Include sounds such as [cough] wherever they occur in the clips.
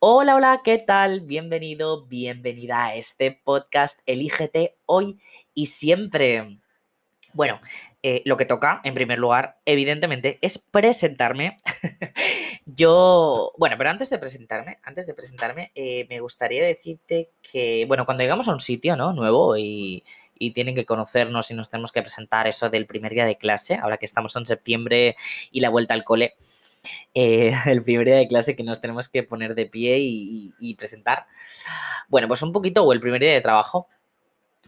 Hola, hola, ¿qué tal? Bienvenido, bienvenida a este podcast Elígete hoy y siempre. Bueno, eh, lo que toca, en primer lugar, evidentemente, es presentarme. [laughs] Yo, bueno, pero antes de presentarme, antes de presentarme, eh, me gustaría decirte que, bueno, cuando llegamos a un sitio, ¿no? Nuevo y, y tienen que conocernos y nos tenemos que presentar eso del primer día de clase, ahora que estamos en septiembre y la vuelta al cole. Eh, [laughs] el primer día de clase que nos tenemos que poner de pie y, presentar. Bueno, pues un poquito, o el primer día de trabajo.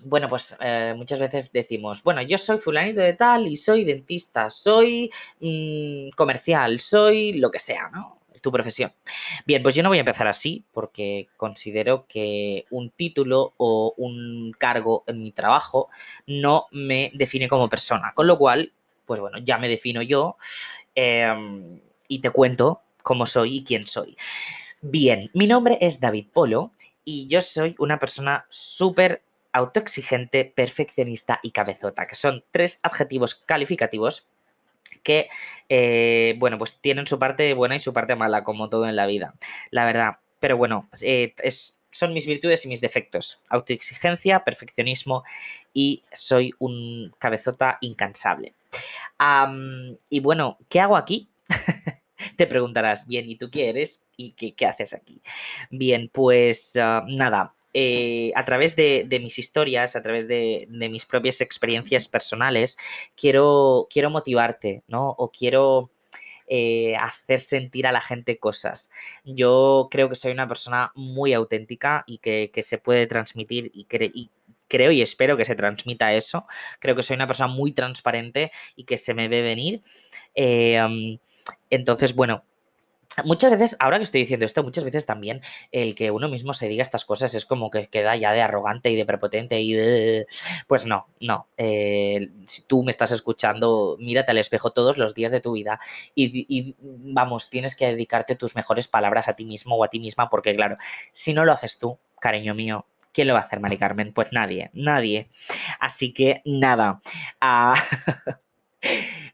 Bueno, pues eh, muchas veces decimos, bueno, yo soy fulanito de tal y soy dentista, soy mm, comercial, soy lo que sea, ¿no? Tu profesión. Bien, pues yo no voy a empezar así porque considero que un título o un cargo en mi trabajo no me define como persona. Con lo cual, pues bueno, ya me defino yo. Eh, y te cuento cómo soy y quién soy. Bien, mi nombre es David Polo y yo soy una persona súper autoexigente, perfeccionista y cabezota, que son tres adjetivos calificativos que, eh, bueno, pues tienen su parte buena y su parte mala, como todo en la vida, la verdad. Pero bueno, eh, son mis virtudes y mis defectos. Autoexigencia, perfeccionismo y soy un cabezota incansable. y bueno, ¿qué hago aquí? [laughs] Te preguntarás, bien, ¿y tú qué eres? ¿Y qué, haces aquí? Bien, pues ah, nada, eh, a través de, mis historias, a través de, mis propias experiencias personales, quiero, quiero motivarte, ¿no? O quiero eh, hacer sentir a la gente cosas. Yo creo que soy una persona muy auténtica y que, se puede transmitir y, creo y espero que se transmita eso. Creo que soy una persona muy transparente y que se me ve venir. Eh, entonces, bueno, Muchas veces, ahora que estoy diciendo esto, muchas veces también el que uno mismo se diga estas cosas es como que queda ya de arrogante y de prepotente y. Pues no, no. Eh, si tú me estás escuchando, mírate al espejo todos los días de tu vida y, y, vamos, tienes que dedicarte tus mejores palabras a ti mismo o a ti misma porque claro, si no lo haces tú, cariño mío, ¿quién lo va a hacer, Mari Carmen? Pues nadie, nadie. Así que nada. [laughs]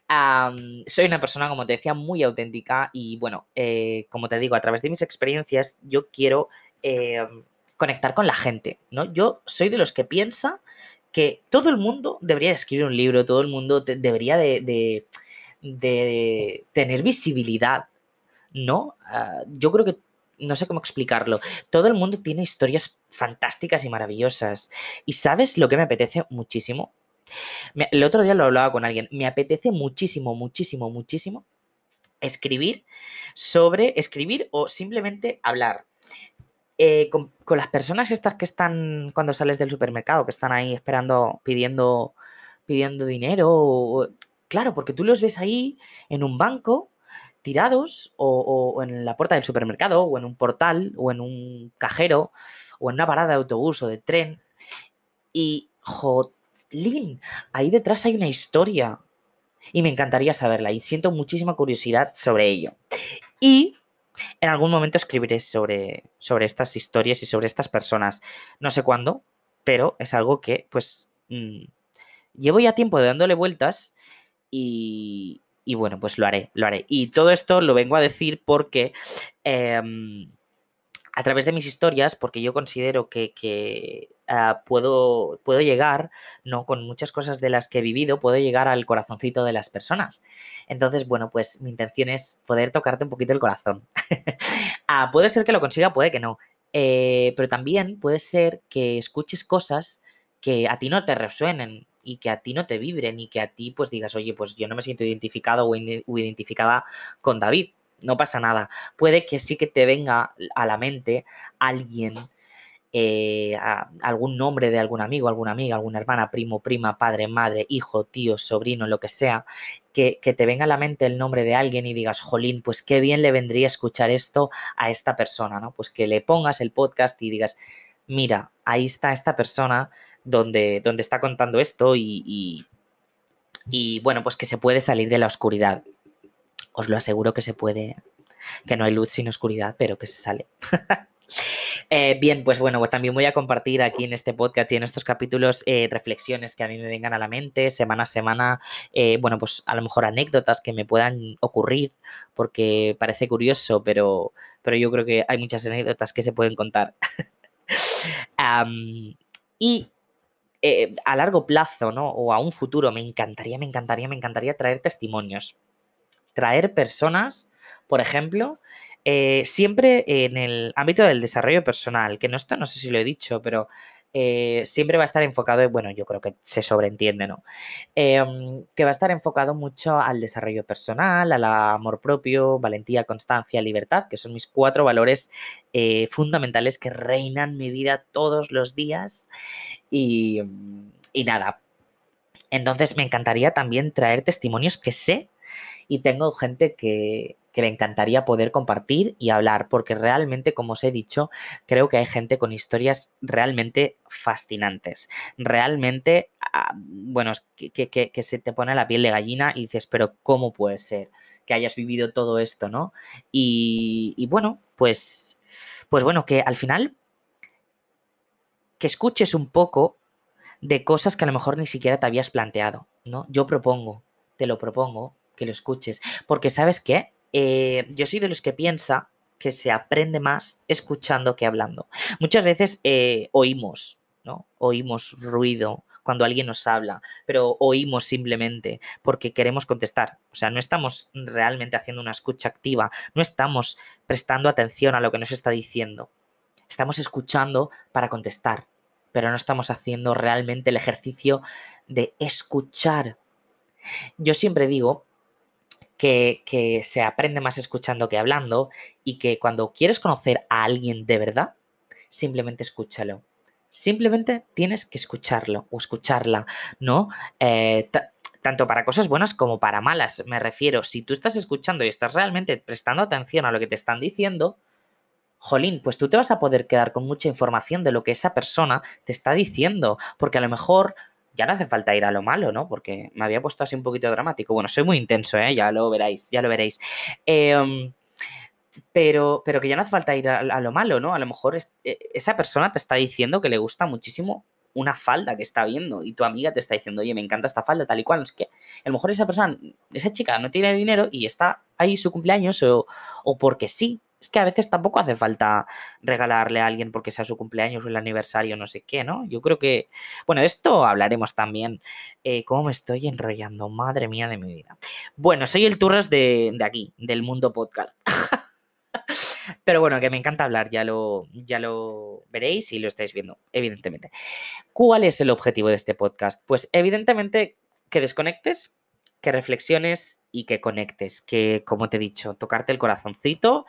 Soy una persona, como te decía, muy auténtica y bueno, eh, como te digo, a través de mis experiencias yo quiero em, conectar con la gente, ¿no? Yo soy de los que piensa que todo el mundo debería escribir un libro, todo el mundo debería de, tener visibilidad, ¿no? Ah, yo creo que no sé cómo explicarlo. Todo el mundo tiene historias fantásticas y maravillosas. ¿Y sabes lo que me apetece muchísimo? El otro día lo hablaba con alguien. Me apetece muchísimo, muchísimo, muchísimo escribir sobre escribir o simplemente hablar. Eh, con, las personas estas que están cuando sales del supermercado, que están ahí esperando, pidiendo, pidiendo dinero. claro, porque tú los ves ahí en un banco, tirados, o, en la puerta del supermercado, o en un portal, o en un cajero, o en una parada de autobús o de tren. Y, jo, Lin, ahí detrás hay una historia y me encantaría saberla y siento muchísima curiosidad sobre ello. Y en algún momento escribiré sobre, sobre estas historias y sobre estas personas. No sé cuándo, pero es algo que pues mm, llevo ya tiempo dándole vueltas y, y, bueno, pues lo haré, lo haré. Y todo esto lo vengo a decir porque... Em, a través de mis historias, porque yo considero que, ah, puedo, puedo llegar, ¿no? Con muchas cosas de las que he vivido, puedo llegar al corazoncito de las personas. Entonces, bueno, pues mi intención es poder tocarte un poquito el corazón. [laughs] ah, puede ser que lo consiga, puede que no. Eh, pero también puede ser que escuches cosas que a ti no te resuenen y que a ti no te vibren y que a ti pues digas, oye, pues yo no me siento identificado o identificada con David no pasa nada. Puede que sí que te venga a la mente alguien, eh, algún nombre de algún amigo, alguna amiga, alguna hermana, primo, prima, padre, madre, hijo, tío, sobrino, lo que sea, que, te venga a la mente el nombre de alguien y digas, jolín, pues qué bien le vendría escuchar esto a esta persona, ¿no? Pues que le pongas el podcast y digas, mira, ahí está esta persona donde, donde está contando esto y, y bueno, pues que se puede salir de la oscuridad os lo aseguro que se puede, que no hay luz sin oscuridad, pero que se sale. [laughs] Eh, bien, pues bueno, pues también voy a compartir aquí en este podcast y en estos capítulos eh, reflexiones que a mí me vengan a la mente semana a semana. Eh, bueno, pues a lo mejor anécdotas que me puedan ocurrir, porque parece curioso, pero, pero yo creo que hay muchas anécdotas que se pueden contar. [laughs] y a largo plazo, ¿no? O a un futuro, me encantaría, me encantaría, me encantaría traer testimonios. Traer personas, por ejemplo, eh, siempre en el ámbito del desarrollo personal, que no está, no sé si lo he dicho, pero eh, siempre va a estar enfocado, bueno, yo creo que se sobreentiende, ¿no? Em, que va a estar enfocado mucho al desarrollo personal, al amor propio, valentía, constancia, libertad, que son mis cuatro valores eh, fundamentales que reinan mi vida todos los días. Y, y nada. Entonces me encantaría también traer testimonios que sé y tengo gente que, que le encantaría poder compartir y hablar, porque realmente, como os he dicho, creo que hay gente con historias realmente fascinantes. Realmente, ah, bueno, que, se te pone la piel de gallina y dices, pero ¿cómo puede ser que hayas vivido todo esto, no? Y, y bueno, pues, pues bueno, que al final, que escuches un poco de cosas que a lo mejor ni siquiera te habías planteado, ¿no? Yo propongo, te lo propongo, que lo escuches, porque sabes qué, eh, yo soy de los que piensa que se aprende más escuchando que hablando. Muchas veces eh, oímos, ¿no? Oímos ruido cuando alguien nos habla, pero oímos simplemente porque queremos contestar. O sea, no estamos realmente haciendo una escucha activa, no estamos prestando atención a lo que nos está diciendo. Estamos escuchando para contestar, pero no estamos haciendo realmente el ejercicio de escuchar. Yo siempre digo que, se aprende más escuchando que hablando y que cuando quieres conocer a alguien de verdad, simplemente escúchalo. Simplemente tienes que escucharlo o escucharla, ¿no? Eh, tanto para cosas buenas como para malas. Me refiero, si tú estás escuchando y estás realmente prestando atención a lo que te están diciendo, jolín, pues tú te vas a poder quedar con mucha información de lo que esa persona te está diciendo, porque a lo mejor ya no hace falta ir a lo malo, ¿no? Porque me había puesto así un poquito dramático. Bueno, soy muy intenso, ¿eh? Ya lo veréis, ya lo veréis. Em, pero, pero que ya no hace falta ir a, lo malo, ¿no? A lo mejor e, esa persona te está diciendo que le gusta muchísimo una falda que está viendo y tu amiga te está diciendo, oye, me encanta esta falda, tal y cual. Es que a lo mejor esa persona, esa chica no tiene dinero y está ahí su cumpleaños o, o porque sí, es que a veces tampoco hace falta regalarle a alguien porque sea su cumpleaños o el aniversario, no sé qué, ¿no? Yo creo que, bueno, esto hablaremos también. Eh, ¿Cómo me estoy enrollando? Madre mía de mi vida. Bueno, soy el Turras de, de aquí, del mundo podcast. [laughs] Pero bueno, que me encanta hablar, ya lo, ya lo veréis y lo estáis viendo, evidentemente. ¿Cuál es el objetivo de este podcast? Pues evidentemente que desconectes, que reflexiones y que conectes, que como te he dicho, tocarte el corazoncito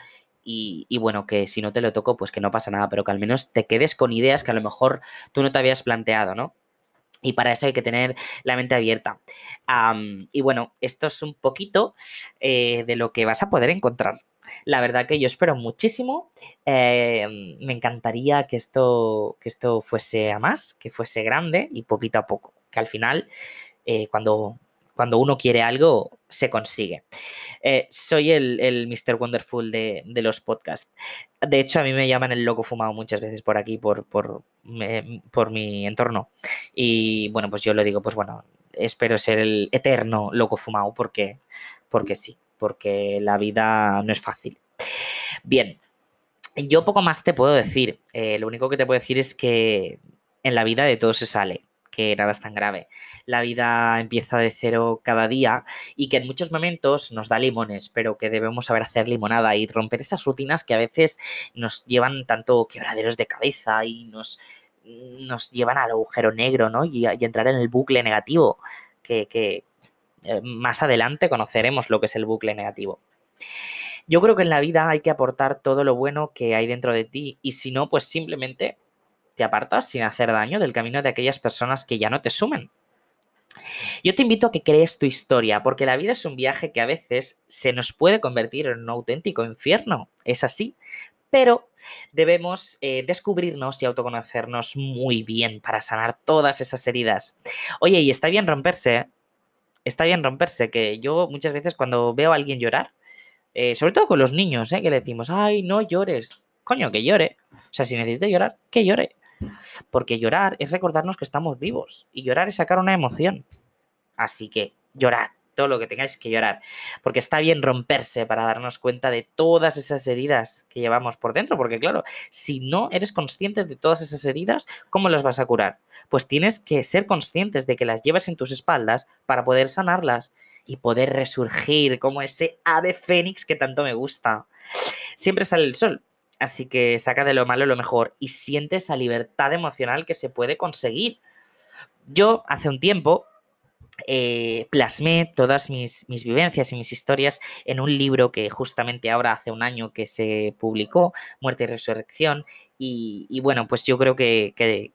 y, bueno, que si no te lo toco, pues que no pasa nada, pero que al menos te quedes con ideas que a lo mejor tú no te habías planteado, ¿no? Y para eso hay que tener la mente abierta. y bueno, esto es un poquito eh, de lo que vas a poder encontrar. La verdad que yo espero muchísimo. Eh, me encantaría que esto, que esto fuese a más, que fuese grande y poquito a poco. Que al final, eh, cuando cuando uno quiere algo, se consigue. Eh, soy el, el, Mr. Wonderful de, los podcasts. De hecho, a mí me llaman el loco fumado muchas veces por aquí, por, por, por mi entorno. Y bueno, pues yo lo digo, pues bueno, espero ser el eterno loco fumado porque, porque sí, porque la vida no es fácil. Bien, yo poco más te puedo decir. Eh, lo único que te puedo decir es que en la vida de todo se sale que nada es tan grave. La vida empieza de cero cada día y que en muchos momentos nos da limones, pero que debemos saber hacer limonada y romper esas rutinas que a veces nos llevan tanto quebraderos de cabeza y nos, nos llevan al agujero negro, ¿no? Y, entrar en el bucle negativo, que, eh, más adelante conoceremos lo que es el bucle negativo. Yo creo que en la vida hay que aportar todo lo bueno que hay dentro de ti y si no, pues simplemente te apartas sin hacer daño del camino de aquellas personas que ya no te sumen. Yo te invito a que crees tu historia, porque la vida es un viaje que a veces se nos puede convertir en un auténtico infierno, es así, pero debemos eh, descubrirnos y autoconocernos muy bien para sanar todas esas heridas. Oye, y está bien romperse, está bien romperse, que yo muchas veces cuando veo a alguien llorar, eh, sobre todo con los niños, eh, que le decimos, ay, no llores, coño, que llore. O sea, si necesita llorar, que llore. Porque llorar es recordarnos que estamos vivos y llorar es sacar una emoción. Así que llorad todo lo que tengáis que llorar. Porque está bien romperse para darnos cuenta de todas esas heridas que llevamos por dentro. Porque claro, si no eres consciente de todas esas heridas, ¿cómo las vas a curar? Pues tienes que ser conscientes de que las llevas en tus espaldas para poder sanarlas y poder resurgir como ese ave fénix que tanto me gusta. Siempre sale el sol, así que saca de lo malo lo mejor y siente esa libertad emocional que se puede conseguir. Yo hace un tiempo eh, plasmé todas mis, vivencias y mis historias en un libro que justamente ahora hace un año que se publicó, Muerte y Resurrección, y, bueno, pues yo creo que,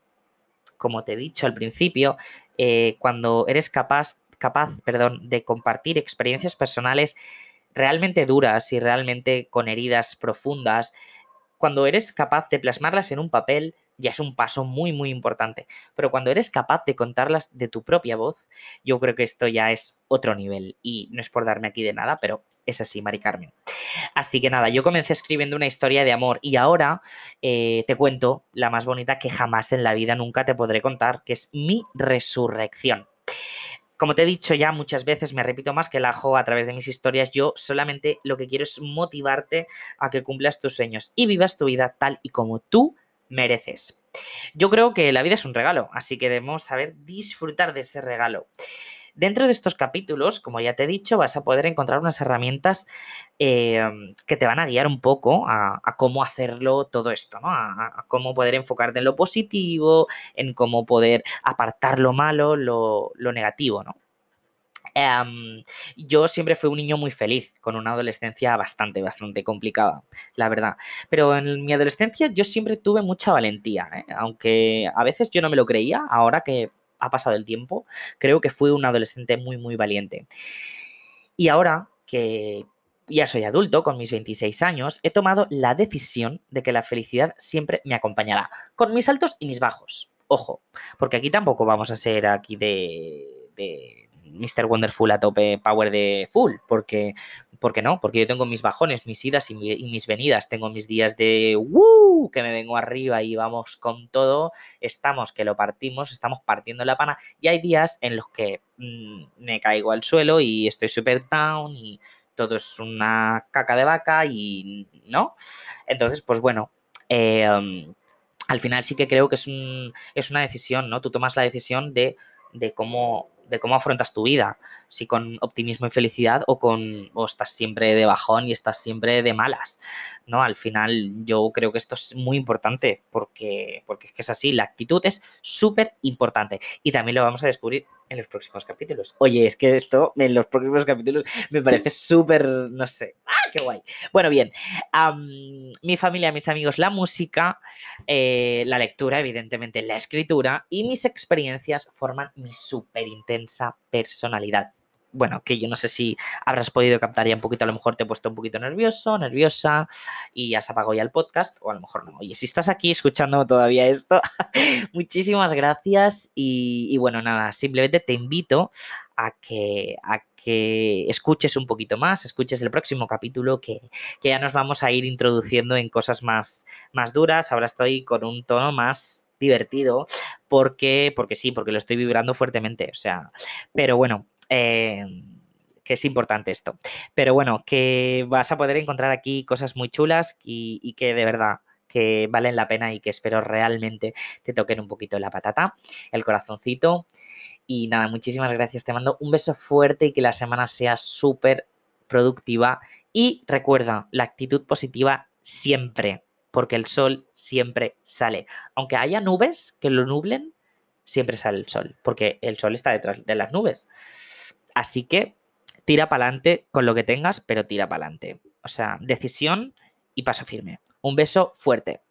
como te he dicho al principio, eh, cuando eres capaz capaz, perdón, de compartir experiencias personales realmente duras y realmente con heridas profundas, cuando eres capaz de plasmarlas en un papel, ya es un paso muy, muy importante. Pero cuando eres capaz de contarlas de tu propia voz, yo creo que esto ya es otro nivel. Y no es por darme aquí de nada, pero es así, Mari Carmen. Así que nada, yo comencé escribiendo una historia de amor y ahora eh, te cuento la más bonita que jamás en la vida nunca te podré contar, que es mi resurrección. Como te he dicho ya muchas veces, me repito más que el ajo a través de mis historias, yo solamente lo que quiero es motivarte a que cumplas tus sueños y vivas tu vida tal y como tú mereces. Yo creo que la vida es un regalo, así que debemos saber disfrutar de ese regalo. Dentro de estos capítulos, como ya te he dicho, vas a poder encontrar unas herramientas em, que te van a guiar un poco a, cómo hacerlo todo esto, ¿no? A, cómo poder enfocarte en lo positivo, en cómo poder apartar lo malo, lo, negativo, ¿no? Em, yo siempre fui un niño muy feliz, con una adolescencia bastante, bastante complicada, la verdad. Pero en mi adolescencia yo siempre tuve mucha valentía, ¿eh? aunque a veces yo no me lo creía, ahora que ha pasado el tiempo, creo que fui un adolescente muy, muy valiente. Y ahora que ya soy adulto, con mis 26 años, he tomado la decisión de que la felicidad siempre me acompañará, con mis altos y mis bajos. Ojo, porque aquí tampoco vamos a ser aquí de, de Mr. Wonderful a tope power de full, porque, porque no, porque yo tengo mis bajones, mis idas y, mis venidas, tengo mis días de ¡Woo! que me vengo arriba y vamos con todo, estamos que lo partimos, estamos partiendo la pana, y hay días en los que mm, me caigo al suelo y estoy super down y todo es una caca de vaca y no. Entonces, pues bueno, em, al final sí que creo que es, es una decisión, ¿no? Tú tomas la decisión de, de cómo de cómo afrontas tu vida, si con optimismo y felicidad o con o estás siempre de bajón y estás siempre de malas, ¿no? Al final yo creo que esto es muy importante porque, porque es que es así, la actitud es súper importante y también lo vamos a descubrir en los próximos capítulos. Oye, es que esto en los próximos capítulos me parece súper, no sé, ¡ah, qué guay! Bueno, bien, mi familia, mis amigos, la música, eh, la lectura, evidentemente la escritura y mis experiencias forman mi súper intensa personalidad bueno, que yo no sé si habrás podido captar ya un poquito, a lo mejor te he puesto un poquito nervioso, nerviosa y ya se apagó ya el podcast, o a lo mejor no. Oye, si estás aquí escuchando todavía esto, [laughs] muchísimas gracias y, bueno, nada, simplemente te invito a que, a que escuches un poquito más, escuches el próximo capítulo que, que, ya nos vamos a ir introduciendo en cosas más, más duras. Ahora estoy con un tono más divertido porque, porque sí, porque lo estoy vibrando fuertemente, o sea, pero bueno, Em, que es importante esto. Pero bueno, que vas a poder encontrar aquí cosas muy chulas y, que de verdad que valen la pena y que espero realmente te toquen un poquito la patata, el corazoncito. Y nada, muchísimas gracias. Te mando un beso fuerte y que la semana sea súper productiva. Y recuerda, la actitud positiva siempre, porque el sol siempre sale. Aunque haya nubes que lo nublen, siempre sale el sol, porque el sol está detrás de las nubes. Así que tira para adelante con lo que tengas, pero tira para adelante. O sea, decisión y paso firme. Un beso fuerte.